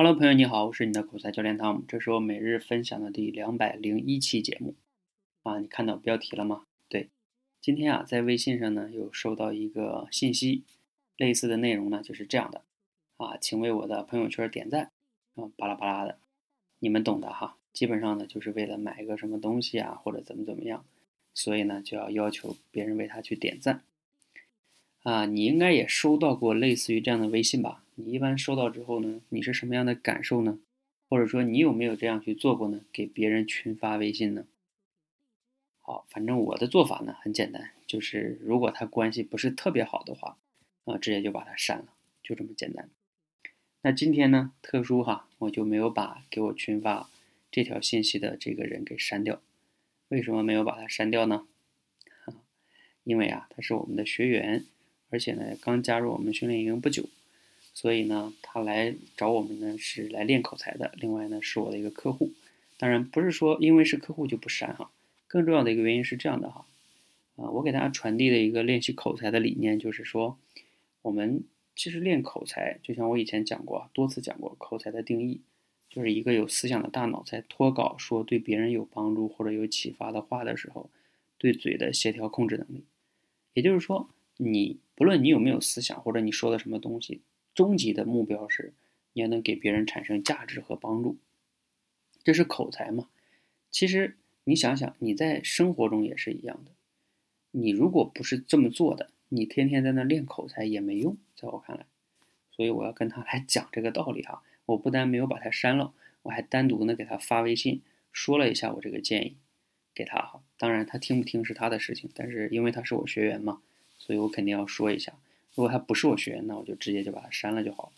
Hello，朋友你好，我是你的口才教练汤姆，这是我每日分享的第两百零一期节目。啊，你看到标题了吗？对，今天啊，在微信上呢有收到一个信息，类似的内容呢就是这样的。啊，请为我的朋友圈点赞。啊，巴拉巴拉的，你们懂的哈，基本上呢就是为了买一个什么东西啊，或者怎么怎么样，所以呢就要要求别人为他去点赞。啊，你应该也收到过类似于这样的微信吧？你一般收到之后呢，你是什么样的感受呢？或者说你有没有这样去做过呢？给别人群发微信呢？好，反正我的做法呢很简单，就是如果他关系不是特别好的话，啊，直接就把他删了，就这么简单。那今天呢，特殊哈，我就没有把给我群发这条信息的这个人给删掉。为什么没有把他删掉呢？因为啊，他是我们的学员，而且呢，刚加入我们训练营不久。所以呢，他来找我们呢是来练口才的。另外呢，是我的一个客户。当然不是说因为是客户就不删哈。更重要的一个原因是这样的哈，啊，我给大家传递的一个练习口才的理念就是说，我们其实练口才，就像我以前讲过多次讲过，口才的定义就是一个有思想的大脑在脱稿说对别人有帮助或者有启发的话的时候，对嘴的协调控制能力。也就是说，你不论你有没有思想或者你说的什么东西。终极的目标是，你要能给别人产生价值和帮助，这是口才嘛？其实你想想，你在生活中也是一样的。你如果不是这么做的，你天天在那练口才也没用，在我看来。所以我要跟他 来讲这个道理哈。我不但没有把他删了，我还单独呢给他发微信说了一下我这个建议给他哈。当然他听不听是他的事情，但是因为他是我学员嘛，所以我肯定要说一下。如果他不是我学员，那我就直接就把他删了就好了。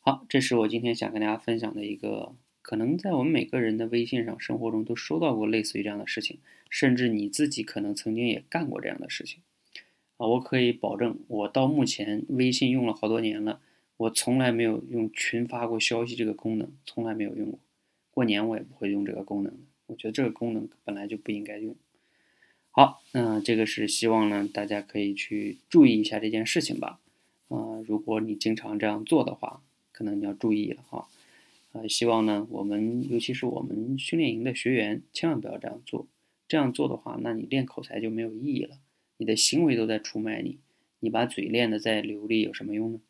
好，这是我今天想跟大家分享的一个，可能在我们每个人的微信上、生活中都收到过类似于这样的事情，甚至你自己可能曾经也干过这样的事情。啊，我可以保证，我到目前微信用了好多年了，我从来没有用群发过消息这个功能，从来没有用过。过年我也不会用这个功能，我觉得这个功能本来就不应该用。好，那这个是希望呢，大家可以去注意一下这件事情吧。啊，如果你经常这样做的话，可能你要注意了哈。呃，希望呢，我们尤其是我们训练营的学员，千万不要这样做。这样做的话，那你练口才就没有意义了，你的行为都在出卖你。你把嘴练得再流利，有什么用呢？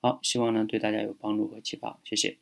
好，希望呢对大家有帮助和启发，谢谢。